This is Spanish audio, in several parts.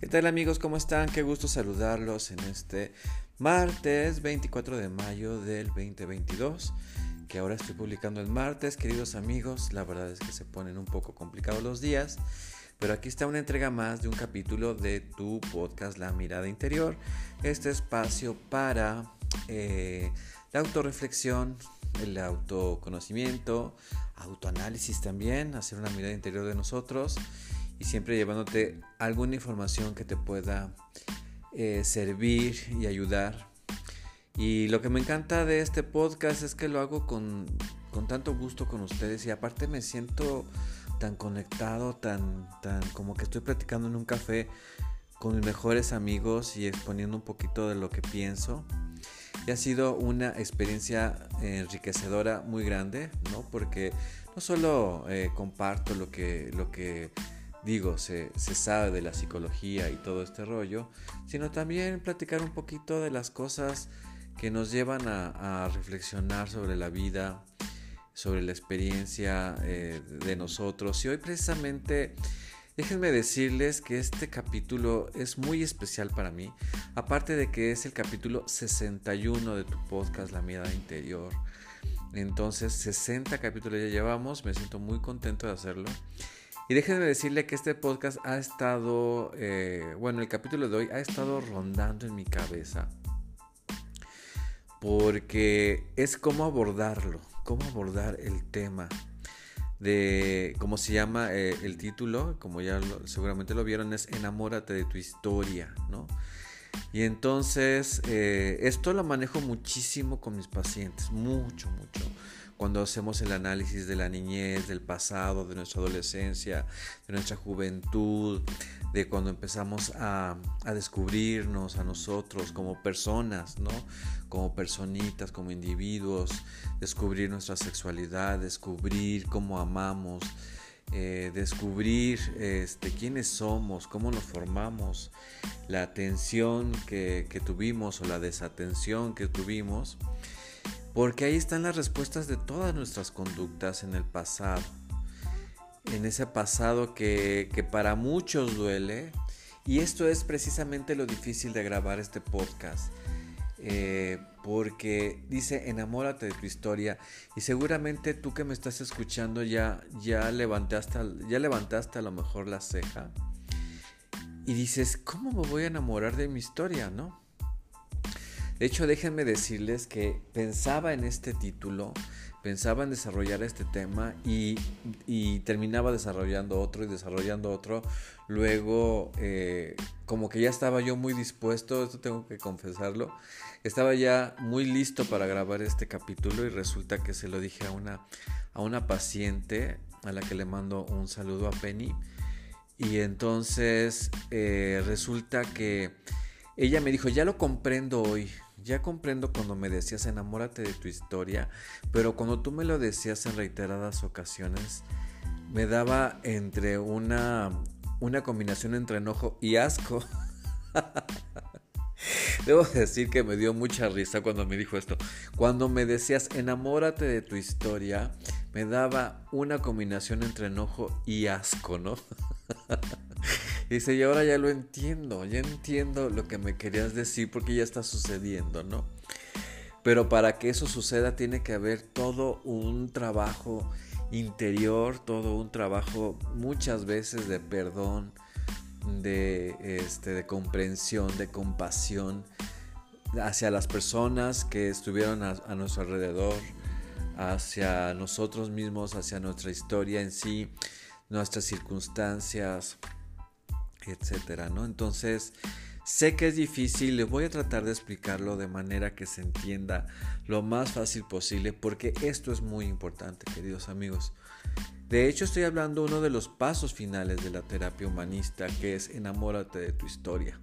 ¿Qué tal amigos? ¿Cómo están? Qué gusto saludarlos en este martes 24 de mayo del 2022, que ahora estoy publicando el martes, queridos amigos. La verdad es que se ponen un poco complicados los días, pero aquí está una entrega más de un capítulo de tu podcast La Mirada Interior, este espacio para eh, la autorreflexión, el autoconocimiento, autoanálisis también, hacer una mirada interior de nosotros y siempre llevándote alguna información que te pueda eh, servir y ayudar. Y lo que me encanta de este podcast es que lo hago con, con tanto gusto con ustedes y aparte me siento tan conectado, tan, tan como que estoy platicando en un café con mis mejores amigos y exponiendo un poquito de lo que pienso. Y ha sido una experiencia enriquecedora muy grande, ¿no? Porque no solo eh, comparto lo que, lo que digo, se, sabe de la psicología y todo este rollo, sino también platicar un poquito de las cosas que nos llevan a, reflexionar sobre la vida, sobre la experiencia eh, de nosotros. Y hoy precisamente, déjenme decirles que este capítulo es muy especial para mí, aparte de que es el capítulo 61 de tu podcast La Mirada Interior. Entonces, 60 capítulos ya llevamos, me siento muy contento de hacerlo. Y déjenme decirle que este podcast ha estado, eh, bueno, el capítulo de hoy ha estado rondando en mi cabeza. Porque es cómo abordarlo, cómo abordar el tema de, cómo se llama eh, el título, como ya seguramente lo vieron, es Enamórate de tu historia, ¿no? Y entonces, eh, esto lo manejo muchísimo con mis pacientes, mucho, mucho cuando hacemos el análisis de la niñez, del pasado, de nuestra adolescencia, de nuestra juventud, de cuando empezamos a, descubrirnos a nosotros como personas, ¿no? Como personitas, como individuos, descubrir nuestra sexualidad, descubrir cómo amamos, eh, descubrir este, quiénes somos, cómo nos formamos, la atención que, que tuvimos o la desatención que tuvimos. Porque ahí están las respuestas de todas nuestras conductas en el pasado. En ese pasado que, para muchos duele. Y esto es precisamente lo difícil de grabar este podcast. Eh, porque dice enamórate de tu historia y seguramente tú que me estás escuchando ya, ya, levantaste, ya levantaste a lo mejor la ceja y dices, ¿cómo me voy a enamorar de mi historia? ¿No? De hecho, déjenme decirles que pensaba en este título, pensaba en desarrollar este tema y, terminaba desarrollando otro y desarrollando otro. Luego, eh, como que ya estaba yo muy dispuesto, esto tengo que confesarlo, estaba ya muy listo para grabar este capítulo y resulta que se lo dije a una, a una paciente a la que le mando un saludo a Penny. Y entonces eh, resulta que ella me dijo, ya lo comprendo hoy, ya comprendo cuando me decías enamórate de tu historia, pero cuando tú me lo decías en reiteradas ocasiones, me daba entre una, una combinación entre enojo y asco. Debo decir que me dio mucha risa cuando me dijo esto. Cuando me decías enamórate de tu historia, me daba una combinación entre enojo y asco, ¿no? Dice, y ahora ya lo entiendo, ya entiendo lo que me querías decir porque ya está sucediendo, ¿no? Pero para que eso suceda tiene que haber todo un trabajo interior, todo un trabajo muchas veces de perdón, de, este, de comprensión, de compasión hacia las personas que estuvieron a, a nuestro alrededor, hacia nosotros mismos, hacia nuestra historia en sí, nuestras circunstancias, etcétera, ¿no? Entonces, sé que es difícil, le voy a tratar de explicarlo de manera que se entienda lo más fácil posible, porque esto es muy importante, queridos amigos. De hecho, estoy hablando uno de los pasos finales de la terapia humanista, que es enamórate de tu historia,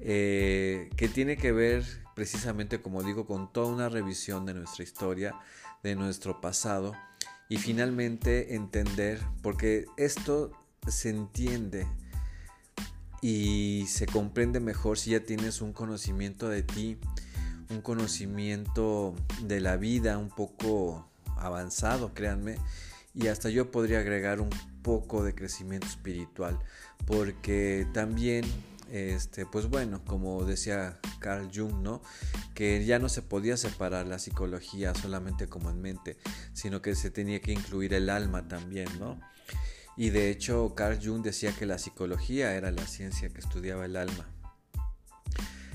eh, que tiene que ver precisamente, como digo, con toda una revisión de nuestra historia, de nuestro pasado, y finalmente entender, porque esto se entiende y se comprende mejor si ya tienes un conocimiento de ti, un conocimiento de la vida un poco avanzado, créanme, y hasta yo podría agregar un poco de crecimiento espiritual, porque también este, pues bueno, como decía Carl Jung, ¿no? Que ya no se podía separar la psicología solamente como en mente, sino que se tenía que incluir el alma también, ¿no? Y de hecho Carl Jung decía que la psicología era la ciencia que estudiaba el alma.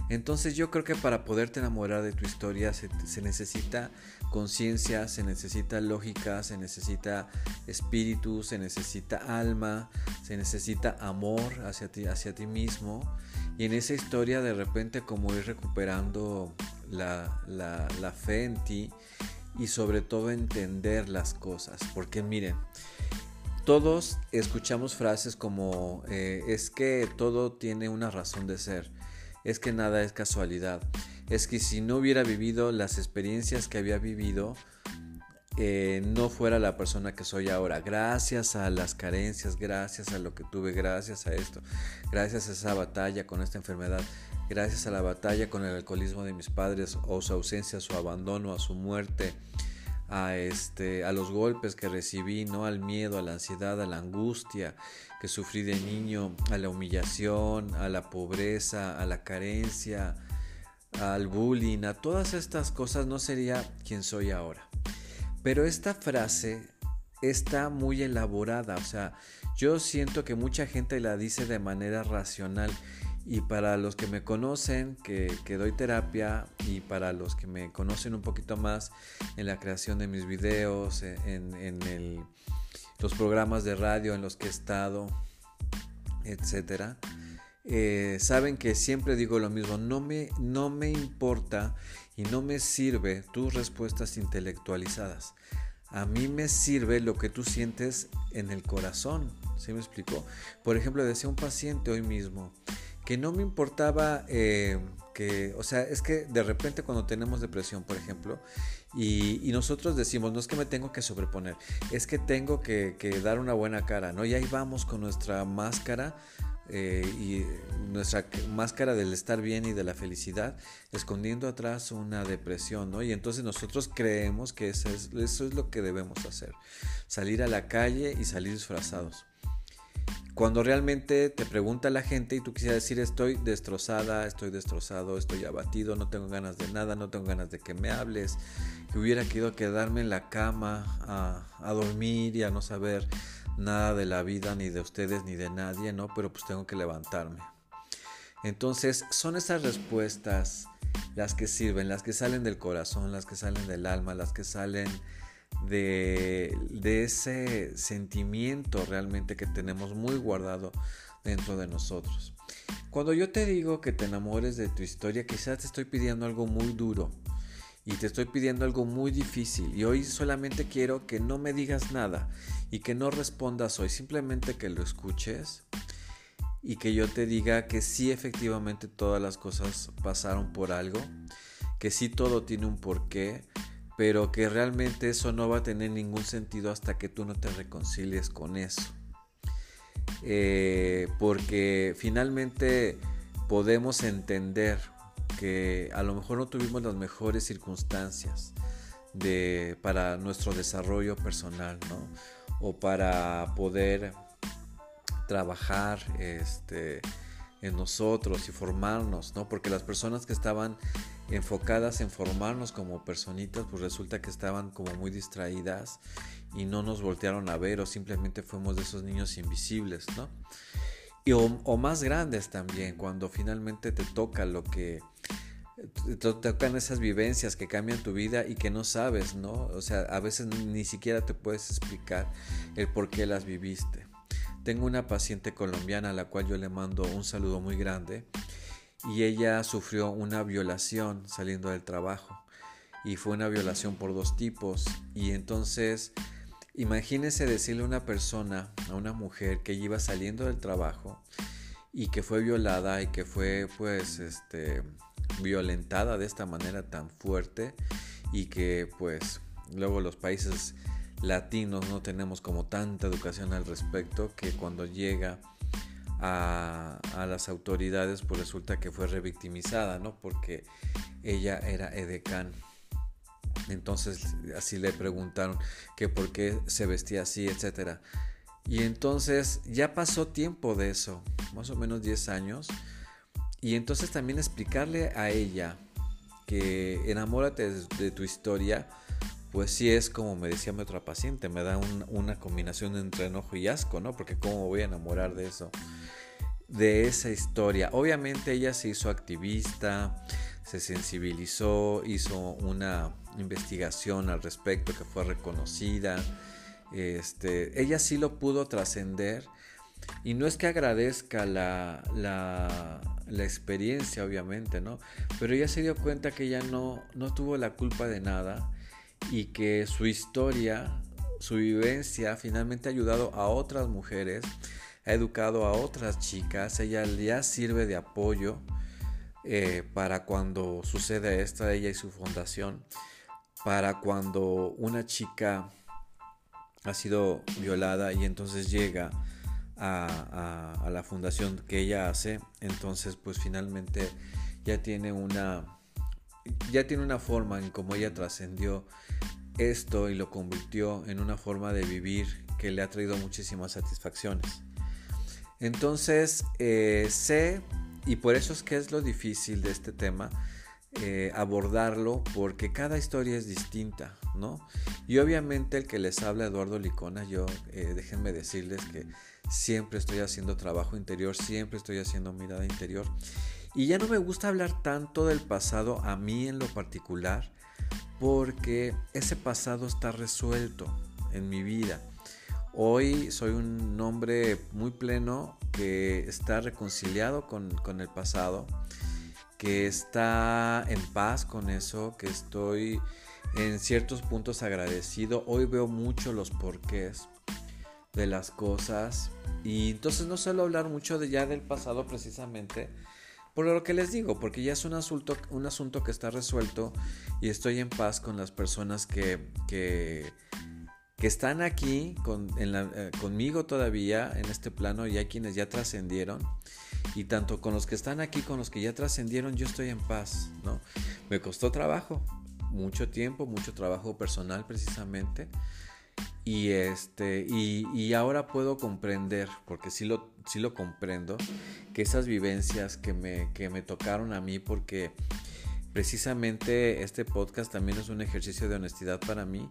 Entonces yo creo que para poderte enamorar de tu historia se, necesita conciencia, se necesita lógica, se necesita espíritu, se necesita alma, se necesita amor hacia ti, hacia ti mismo. Y en esa historia de repente como ir recuperando la, la fe en ti y sobre todo entender las cosas. Porque miren, todos escuchamos frases como eh, es que todo tiene una razón de ser, es que nada es casualidad, es que si no hubiera vivido las experiencias que había vivido, eh, no fuera la persona que soy ahora. Gracias a las carencias, gracias a lo que tuve, gracias a esto, gracias a esa batalla con esta enfermedad, gracias a la batalla con el alcoholismo de mis padres o su ausencia, su abandono, a su muerte a, este, a los golpes que recibí, ¿no? al miedo, a la ansiedad, a la angustia que sufrí de niño, a la humillación, a la pobreza, a la carencia, al bullying, a todas estas cosas no sería quien soy ahora. Pero esta frase está muy elaborada, o sea, yo siento que mucha gente la dice de manera racional y para los que me conocen, que, doy terapia, y para los que me conocen un poquito más en la creación de mis videos, en, los programas de radio en los que he estado, etc. Eh, saben que siempre digo lo mismo, no me, no me importa y no me sirve tus respuestas intelectualizadas. A mí me sirve lo que tú sientes en el corazón. ¿Sí me explico? Por ejemplo, decía un paciente hoy mismo, que no me importaba eh, que, o sea, es que de repente cuando tenemos depresión, por ejemplo, y, nosotros decimos, no es que me tengo que sobreponer, es que tengo que, dar una buena cara, ¿no? Y ahí vamos con nuestra máscara. Eh, y nuestra máscara del estar bien y de la felicidad, escondiendo atrás una depresión, ¿no? Y entonces nosotros creemos que eso es, eso es lo que debemos hacer, salir a la calle y salir disfrazados. Cuando realmente te pregunta la gente y tú quisieras decir estoy destrozada, estoy destrozado, estoy abatido, no tengo ganas de nada, no tengo ganas de que me hables, que hubiera querido quedarme en la cama a, dormir y a no saber nada de la vida, ni de ustedes, ni de nadie, ¿no? Pero pues tengo que levantarme. Entonces son esas respuestas las que sirven, las que salen del corazón, las que salen del alma, las que salen de, ese sentimiento realmente que tenemos muy guardado dentro de nosotros. Cuando yo te digo que te enamores de tu historia, quizás te estoy pidiendo algo muy duro y te estoy pidiendo algo muy difícil y hoy solamente quiero que no me digas nada y que no respondas hoy, simplemente que lo escuches y que yo te diga que sí efectivamente todas las cosas pasaron por algo, que sí todo tiene un porqué, pero que realmente eso no va a tener ningún sentido hasta que tú no te reconcilies con eso. Eh, porque finalmente podemos entender que a lo mejor no tuvimos las mejores circunstancias de, para nuestro desarrollo personal, ¿no? O para poder trabajar este, en nosotros y formarnos, ¿no? Porque las personas que estaban enfocadas en formarnos como personitas, pues resulta que estaban como muy distraídas y no nos voltearon a ver o simplemente fuimos de esos niños invisibles, ¿no? Y o, más grandes también, cuando finalmente te toca lo que te tocan esas vivencias que cambian tu vida y que no sabes, ¿no? O sea, a veces ni siquiera te puedes explicar el por qué las viviste. Tengo una paciente colombiana a la cual yo le mando un saludo muy grande y ella sufrió una violación saliendo del trabajo. Y fue una violación por dos tipos. Y entonces imagínese decirle a una persona, a una mujer que iba saliendo del trabajo y que fue violada y que fue pues este violentada de esta manera tan fuerte y que pues luego los países latinos no tenemos como tanta educación al respecto que cuando llega a, las autoridades, pues resulta que fue revictimizada, ¿no? Porque ella era edecán. Entonces así le preguntaron que por qué se vestía así, etc. Y entonces ya pasó tiempo de eso, más o menos 10 años. Y entonces también explicarle a ella que enamórate de, tu historia, pues sí es como me decía mi otra paciente, me da una combinación entre enojo y asco, ¿no? Porque cómo voy a enamorar de eso, de esa historia. Obviamente ella se hizo activista, se sensibilizó, hizo una investigación al respecto que fue reconocida. Este, ella sí lo pudo trascender y no es que agradezca la, la, la, experiencia, obviamente, ¿no? Pero ella se dio cuenta que ella no, no tuvo la culpa de nada y que su historia, su vivencia, finalmente ha ayudado a otras mujeres, ha educado a otras chicas, ella ya sirve de apoyo eh, para cuando sucede esto, ella y su fundación, para cuando una chica ha sido violada y entonces llega a, la fundación que ella hace, entonces pues finalmente ya tiene una ya tiene una forma en cómo ella trascendió esto y lo convirtió en una forma de vivir que le ha traído muchísimas satisfacciones. Entonces eh, sé, y por eso es que es lo difícil de este tema, eh, abordarlo porque cada historia es distinta, ¿no? Y obviamente el que les habla Eduardo Licona, yo eh, déjenme decirles que siempre estoy haciendo trabajo interior, siempre estoy haciendo mirada interior. Y ya no me gusta hablar tanto del pasado a mí en lo particular, porque ese pasado está resuelto en mi vida. Hoy soy un hombre muy pleno que está reconciliado con, con el pasado que está en paz con eso, que estoy en ciertos puntos agradecido. Hoy veo mucho los porqués de las cosas y entonces no suelo hablar mucho de ya del pasado precisamente por lo que les digo, porque ya es un asunto, un asunto que está resuelto y estoy en paz con las personas que, que, están aquí con, eh, conmigo todavía en este plano y hay quienes ya trascendieron y tanto con los que están aquí, con los que ya trascendieron, yo estoy en paz, ¿no? Me costó trabajo, mucho tiempo, mucho trabajo personal precisamente. Y, este, y, ahora puedo comprender, porque sí lo, sí lo comprendo, que esas vivencias que me, que me tocaron a mí, porque precisamente este podcast también es un ejercicio de honestidad para mí,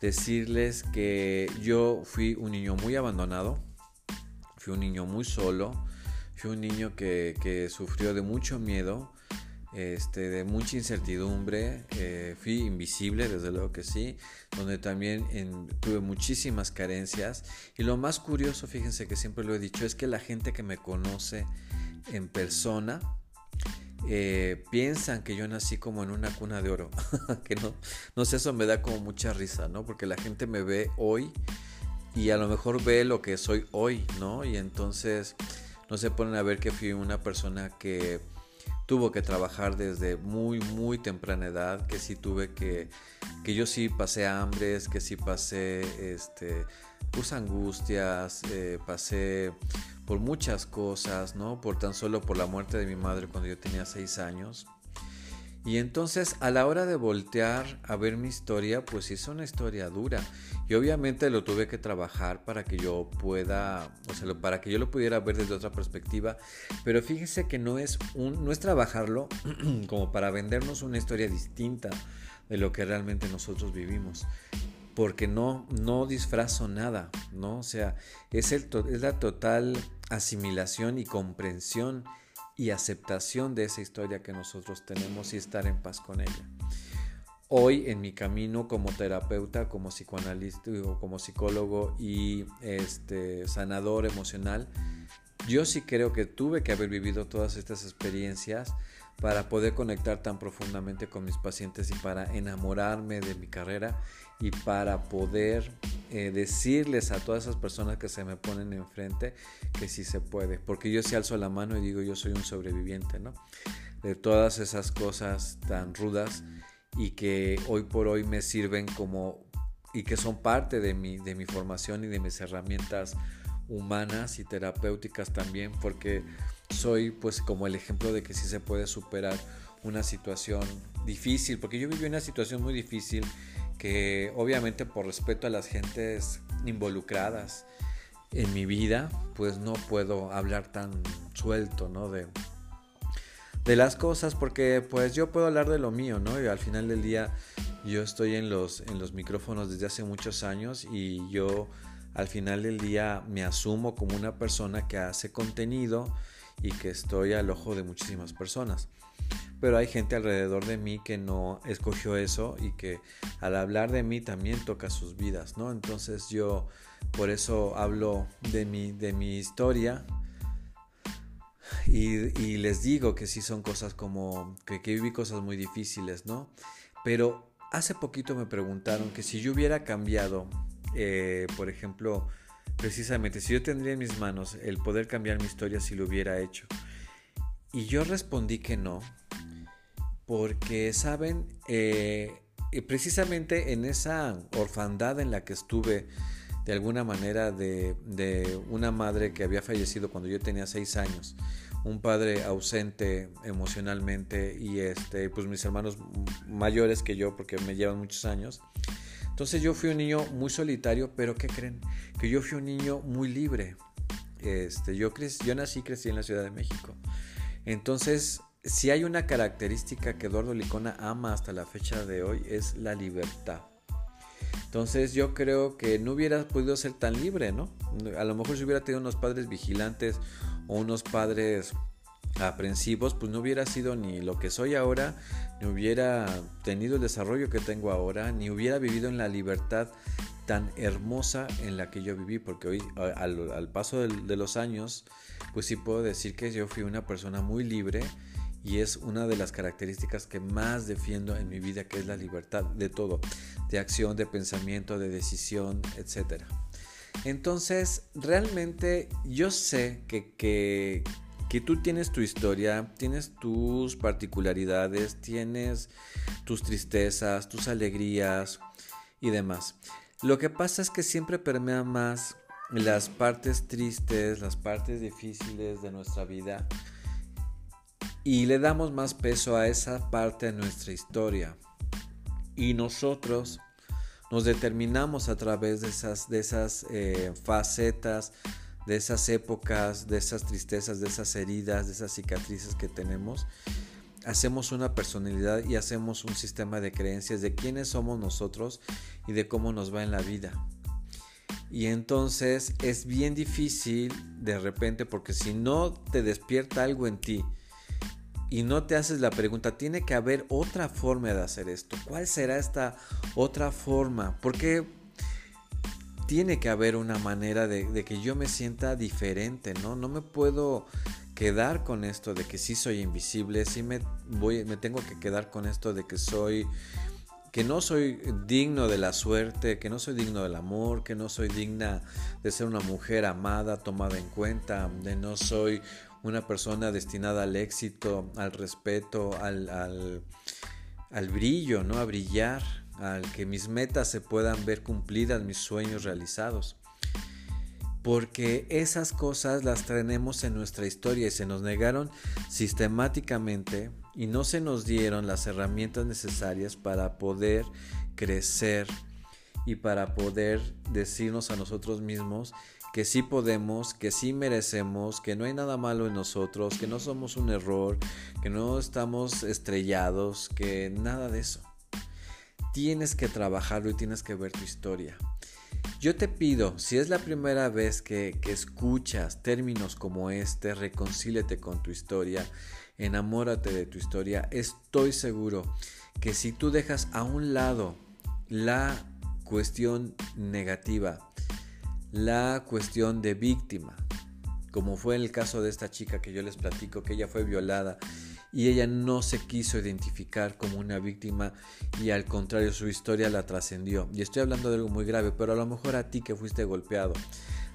decirles que yo fui un niño muy abandonado, fui un niño muy solo, Fui un niño que, sufrió de mucho miedo, este, de mucha incertidumbre, eh, fui invisible, desde luego que sí, donde también tuve muchísimas carencias. Y lo más curioso, fíjense que siempre lo he dicho, es que la gente que me conoce en persona, eh, piensan que yo nací como en una cuna de oro, que no, no sé, eso me da como mucha risa, ¿no? Porque la gente me ve hoy y a lo mejor ve lo que soy hoy, ¿no? Y entonces no se ponen a ver que fui una persona que tuvo que trabajar desde muy, muy temprana edad, que sí tuve que, que yo sí pasé hambres, que sí pasé, este, pues angustias, eh, pasé por muchas cosas, ¿no? Por tan solo por la muerte de mi madre cuando yo tenía seis años. Y entonces a la hora de voltear a ver mi historia, pues es una historia dura. Y obviamente lo tuve que trabajar para que yo pueda, o sea, para que yo lo pudiera ver desde otra perspectiva. Pero fíjense que no es, un, no es trabajarlo como para vendernos una historia distinta de lo que realmente nosotros vivimos. Porque no, no disfrazo nada, ¿no? O sea, es, el, es la total asimilación y comprensión y aceptación de esa historia que nosotros tenemos y estar en paz con ella. Hoy en mi camino como terapeuta, como psicoanalista, como psicólogo y este, sanador emocional, yo sí creo que tuve que haber vivido todas estas experiencias para poder conectar tan profundamente con mis pacientes y para enamorarme de mi carrera y para poder eh, decirles a todas esas personas que se me ponen enfrente que sí se puede. Porque yo sí alzo la mano y digo yo soy un sobreviviente, ¿no? De todas esas cosas tan rudas y que hoy por hoy me sirven como y que son parte de mi, de mi formación y de mis herramientas humanas y terapéuticas también porque soy pues como el ejemplo de que sí se puede superar una situación difícil, porque yo viví una situación muy difícil que obviamente por respeto a las gentes involucradas en mi vida, pues no puedo hablar tan suelto, ¿no? De, de las cosas, porque pues yo puedo hablar de lo mío, ¿no? Y al final del día yo estoy en los, en los micrófonos desde hace muchos años y yo al final del día me asumo como una persona que hace contenido y que estoy al ojo de muchísimas personas. Pero hay gente alrededor de mí que no escogió eso y que al hablar de mí también toca sus vidas, ¿no? Entonces yo por eso hablo de mi, de mi historia y, les digo que sí son cosas como que, que viví cosas muy difíciles, ¿no? Pero hace poquito me preguntaron que si yo hubiera cambiado, eh, por ejemplo, precisamente, si yo tendría en mis manos el poder cambiar mi historia si lo hubiera hecho. Y yo respondí que no, porque, ¿saben? Eh, precisamente en esa orfandad en la que estuve, de alguna manera, de, de, una madre que había fallecido cuando yo tenía seis años, un padre ausente emocionalmente y este, pues mis hermanos mayores que yo, porque me llevan muchos años. Entonces yo fui un niño muy solitario, pero ¿qué creen? Que yo fui un niño muy libre. Este, yo, yo nací y crecí en la Ciudad de México. Entonces, si hay una característica que Eduardo Licona ama hasta la fecha de hoy, es la libertad. Entonces yo creo que no hubiera podido ser tan libre, ¿no? A lo mejor si hubiera tenido unos padres vigilantes o unos padres aprensivos, pues no hubiera sido ni lo que soy ahora, ni hubiera tenido el desarrollo que tengo ahora, ni hubiera vivido en la libertad tan hermosa en la que yo viví, porque hoy al, paso de los años, pues sí puedo decir que yo fui una persona muy libre y es una de las características que más defiendo en mi vida, que es la libertad de todo, de acción, de pensamiento, de decisión, etc. Entonces, realmente yo sé que, que, tú tienes tu historia, tienes tus particularidades, tienes tus tristezas, tus alegrías y demás. Lo que pasa es que siempre permea más las partes tristes, las partes difíciles de nuestra vida y le damos más peso a esa parte de nuestra historia. Y nosotros nos determinamos a través de esas, de esas eh, facetas, de esas épocas, de esas tristezas, de esas heridas, de esas cicatrices que tenemos. Hacemos una personalidad y hacemos un sistema de creencias de quiénes somos nosotros y de cómo nos va en la vida. Y entonces es bien difícil de repente porque si no te despierta algo en ti, y no te haces la pregunta, tiene que haber otra forma de hacer esto. ¿Cuál será esta otra forma? Porque tiene que haber una manera de, que yo me sienta diferente, ¿no? No me puedo quedar con esto de que sí soy invisible, sí me, voy, me tengo que quedar con esto de que soy que no soy digno de la suerte, que no soy digno del amor, que no soy digna de ser una mujer amada, tomada en cuenta, de no soy una persona destinada al éxito, al respeto, al, al, brillo, ¿no? A brillar, al que mis metas se puedan ver cumplidas, mis sueños realizados. Porque esas cosas las tenemos en nuestra historia y se nos negaron sistemáticamente y no se nos dieron las herramientas necesarias para poder crecer y para poder decirnos a nosotros mismos que sí podemos, que sí merecemos, que no hay nada malo en nosotros, que no somos un error, que no estamos estrellados, que nada de eso. Tienes que trabajarlo y tienes que ver tu historia. Yo te pido, si es la primera vez que, escuchas términos como este, reconcíliate con tu historia, enamórate de tu historia. Estoy seguro que si tú dejas a un lado la cuestión negativa, la cuestión de víctima, como fue el caso de esta chica que yo les platico, que ella fue violada y ella no se quiso identificar como una víctima y al contrario su historia la trascendió. Y estoy hablando de algo muy grave, pero a lo mejor a ti que fuiste golpeado,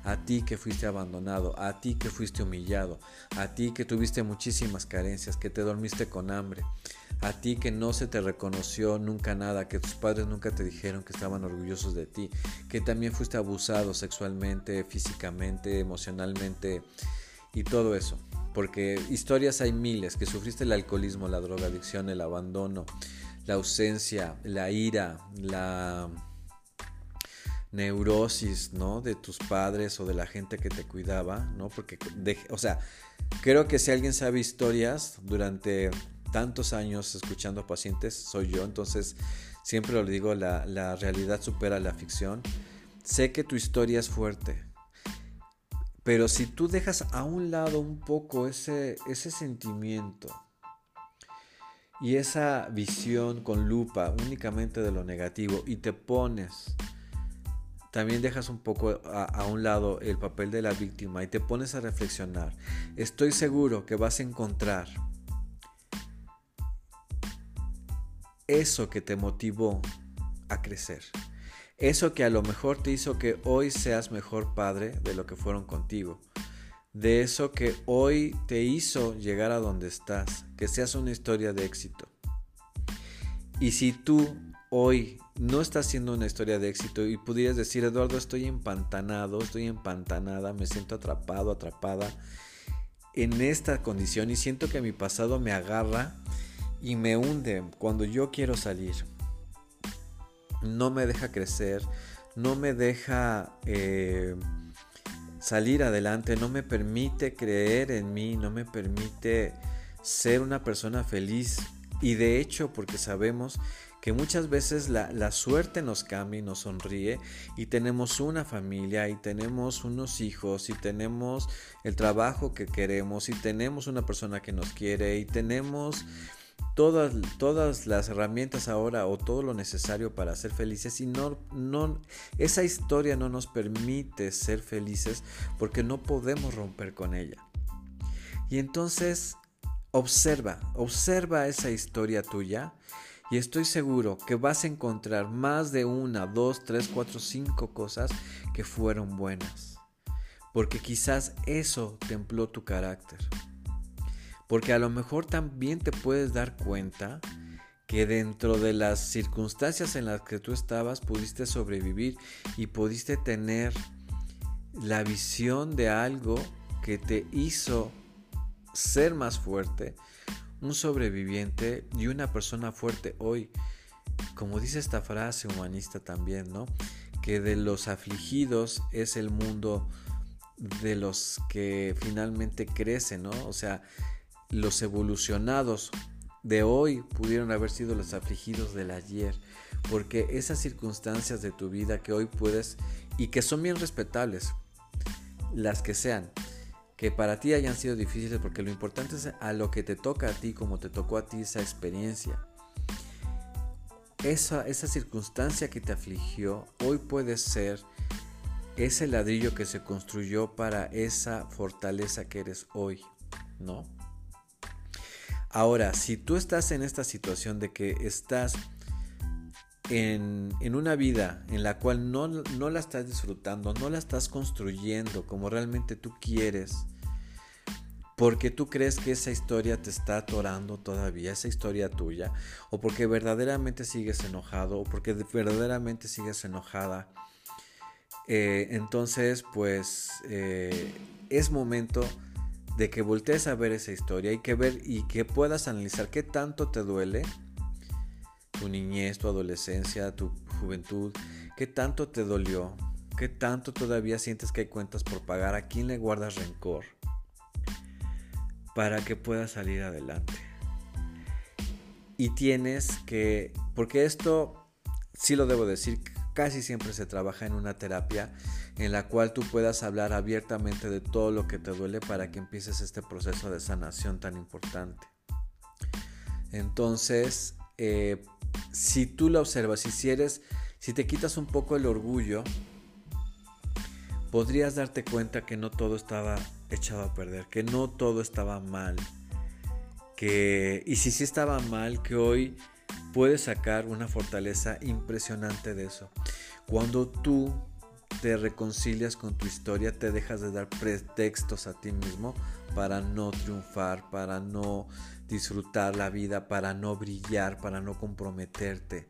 a ti que fuiste abandonado, a ti que fuiste humillado, a ti que tuviste muchísimas carencias, que te dormiste con hambre, a ti que no se te reconoció nunca nada, que tus padres nunca te dijeron que estaban orgullosos de ti, que también fuiste abusado sexualmente, físicamente, emocionalmente y todo eso. Porque historias hay miles, que sufriste el alcoholismo, la drogadicción, el abandono, la ausencia, la ira, la neurosis, ¿no? De tus padres o de la gente que te cuidaba, ¿no? Porque, o sea, creo que si alguien sabe historias durante tantos años escuchando pacientes, soy yo, entonces siempre lo digo, la, la realidad supera la ficción. Sé que tu historia es fuerte, pero si tú dejas a un lado un poco ese, ese sentimiento y esa visión con lupa únicamente de lo negativo y te pones también dejas un poco a, un lado el papel de la víctima y te pones a reflexionar, estoy seguro que vas a encontrar eso que te motivó a crecer. Eso que a lo mejor te hizo que hoy seas mejor padre de lo que fueron contigo. De eso que hoy te hizo llegar a donde estás. Que seas una historia de éxito. Y si tú hoy no está siendo una historia de éxito y pudieras decir, Eduardo, estoy empantanado, estoy empantanada, me siento atrapado, atrapada en esta condición y siento que mi pasado me agarra y me hunde cuando yo quiero salir. No me deja crecer, no me deja eh, salir adelante, no me permite creer en mí, no me permite ser una persona feliz. Y de hecho, porque sabemos que muchas veces la, suerte nos cambia y nos sonríe y tenemos una familia y tenemos unos hijos y tenemos el trabajo que queremos y tenemos una persona que nos quiere y tenemos todas, todas las herramientas ahora o todo lo necesario para ser felices y no, no, esa historia no nos permite ser felices porque no podemos romper con ella. Y entonces observa, observa esa historia tuya y estoy seguro que vas a encontrar más de una, dos, tres, cuatro, cinco cosas que fueron buenas. Porque quizás eso templó tu carácter. Porque a lo mejor también te puedes dar cuenta que dentro de las circunstancias en las que tú estabas pudiste sobrevivir y pudiste tener la visión de algo que te hizo ser más fuerte, un sobreviviente y una persona fuerte hoy. Como dice esta frase humanista también, ¿no? Que de los afligidos es el mundo de los que finalmente crecen, ¿no? O sea, los evolucionados de hoy pudieron haber sido los afligidos del ayer, porque esas circunstancias de tu vida que hoy puedes y que son bien respetables, las que sean, que para ti hayan sido difíciles, porque lo importante es a lo que te toca a ti, como te tocó a ti esa experiencia. Esa, esa circunstancia que te afligió, hoy puede ser ese ladrillo que se construyó para esa fortaleza que eres hoy, ¿no? Ahora, si tú estás en esta situación de que estás en, una vida en la cual no, la estás disfrutando, no la estás construyendo como realmente tú quieres, porque tú crees que esa historia te está atorando todavía, esa historia tuya, o porque verdaderamente sigues enojado, o porque verdaderamente sigues enojada, eh, entonces pues eh, es momento de que voltees a ver esa historia y que ver y que puedas analizar qué tanto te duele tu niñez, tu adolescencia, tu juventud, qué tanto te dolió, qué tanto todavía sientes que hay cuentas por pagar, a quién le guardas rencor, para que puedas salir adelante. Y tienes que, porque esto, sí lo debo decir, casi siempre se trabaja en una terapia en la cual tú puedas hablar abiertamente de todo lo que te duele para que empieces este proceso de sanación tan importante. Entonces, eh, si tú lo observas, si, si eres, si te quitas un poco el orgullo, podrías darte cuenta que no todo estaba echado a perder, que no todo estaba mal, que y si sí estaba mal, que hoy puedes sacar una fortaleza impresionante de eso. Cuando tú te reconcilias con tu historia, te dejas de dar pretextos a ti mismo para no triunfar, para no disfrutar la vida, para no brillar, para no comprometerte.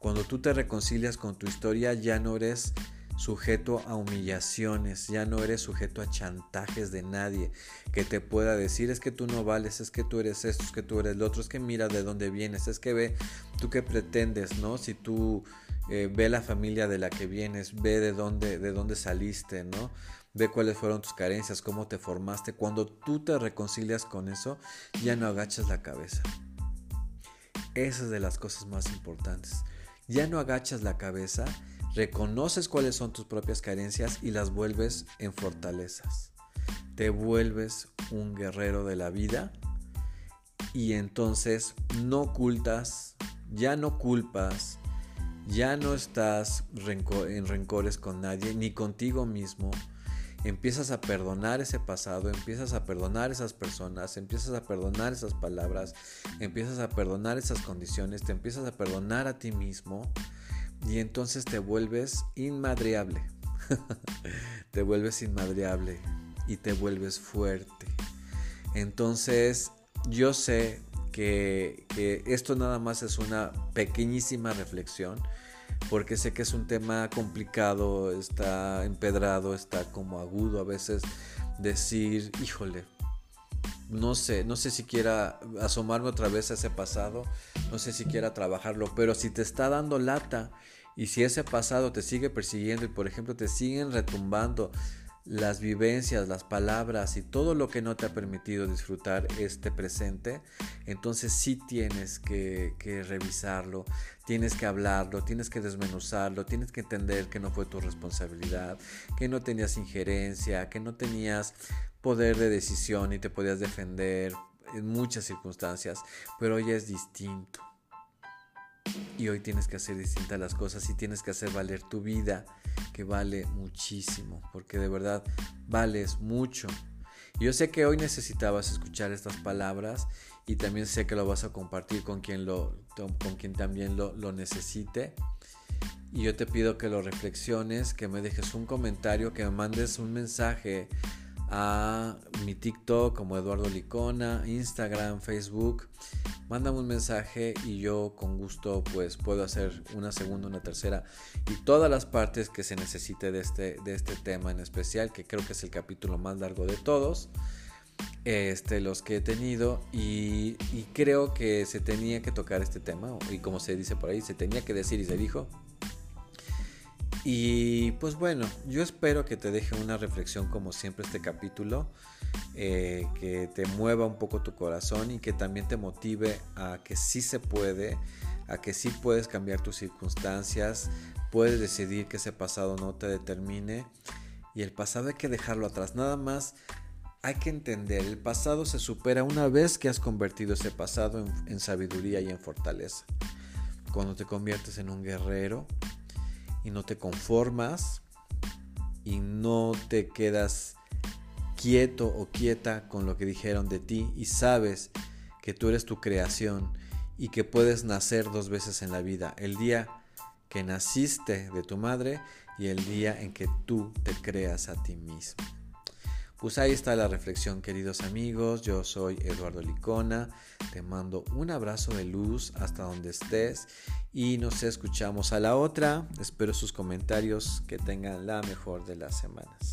Cuando tú te reconcilias con tu historia, ya no eres sujeto a humillaciones, ya no eres sujeto a chantajes de nadie que te pueda decir es que tú no vales, es que tú eres esto, es que tú eres lo otro, es que mira de dónde vienes, es que ve tú qué pretendes, ¿no? Si tú eh, ve la familia de la que vienes, ve de dónde, de dónde saliste, ¿no? Ve cuáles fueron tus carencias, cómo te formaste. Cuando tú te reconcilias con eso, ya no agachas la cabeza. Esa es de las cosas más importantes. Ya no agachas la cabeza, reconoces cuáles son tus propias carencias y las vuelves en fortalezas. Te vuelves un guerrero de la vida y entonces no ocultas, ya no culpas, ya no estás en rencores con nadie, ni contigo mismo. Empiezas a perdonar ese pasado, empiezas a perdonar esas personas, empiezas a perdonar esas palabras, empiezas a perdonar esas condiciones, te empiezas a perdonar a ti mismo y entonces te vuelves inmadreable. te vuelves inmadreable y te vuelves fuerte. Entonces yo sé que, esto nada más es una pequeñísima reflexión, porque sé que es un tema complicado, está empedrado, está como agudo a veces decir, híjole, no sé, no sé si quiera asomarme otra vez a ese pasado, no sé si quiera trabajarlo, pero si te está dando lata y si ese pasado te sigue persiguiendo y por ejemplo te siguen retumbando las vivencias, las palabras y todo lo que no te ha permitido disfrutar este presente, entonces sí tienes que, revisarlo, tienes que hablarlo, tienes que desmenuzarlo, tienes que entender que no fue tu responsabilidad, que no tenías injerencia, que no tenías poder de decisión y te podías defender en muchas circunstancias, pero hoy es distinto. Y hoy tienes que hacer distintas las cosas y tienes que hacer valer tu vida, que vale muchísimo, porque de verdad vales mucho. Yo sé que hoy necesitabas escuchar estas palabras y también sé que lo vas a compartir con quien, lo, con quien también lo, lo necesite. Y yo te pido que lo reflexiones, que me dejes un comentario, que me mandes un mensaje a mi TikTok como Eduardo Licona, Instagram, Facebook. Mándame un mensaje y yo con gusto pues puedo hacer una segunda, una tercera y todas las partes que se necesite de este, de este tema en especial, que creo que es el capítulo más largo de todos. Este, los que he tenido y, y creo que se tenía que tocar este tema y como se dice por ahí, se tenía que decir y se dijo y pues bueno, yo espero que te deje una reflexión como siempre este capítulo, eh, que te mueva un poco tu corazón y que también te motive a que sí se puede, a que sí puedes cambiar tus circunstancias, puedes decidir que ese pasado no te determine y el pasado hay que dejarlo atrás, nada más hay que entender, el pasado se supera una vez que has convertido ese pasado en sabiduría y en fortaleza. Cuando te conviertes en un guerrero, y no te conformas y no te quedas quieto o quieta con lo que dijeron de ti y sabes que tú eres tu creación y que puedes nacer dos veces en la vida, el día que naciste de tu madre y el día en que tú te creas a ti mismo. Pues ahí está la reflexión, queridos amigos. Yo soy Eduardo Licona. Te mando un abrazo de luz hasta donde estés y nos escuchamos a la otra. Espero sus comentarios. Que tengan la mejor de las semanas.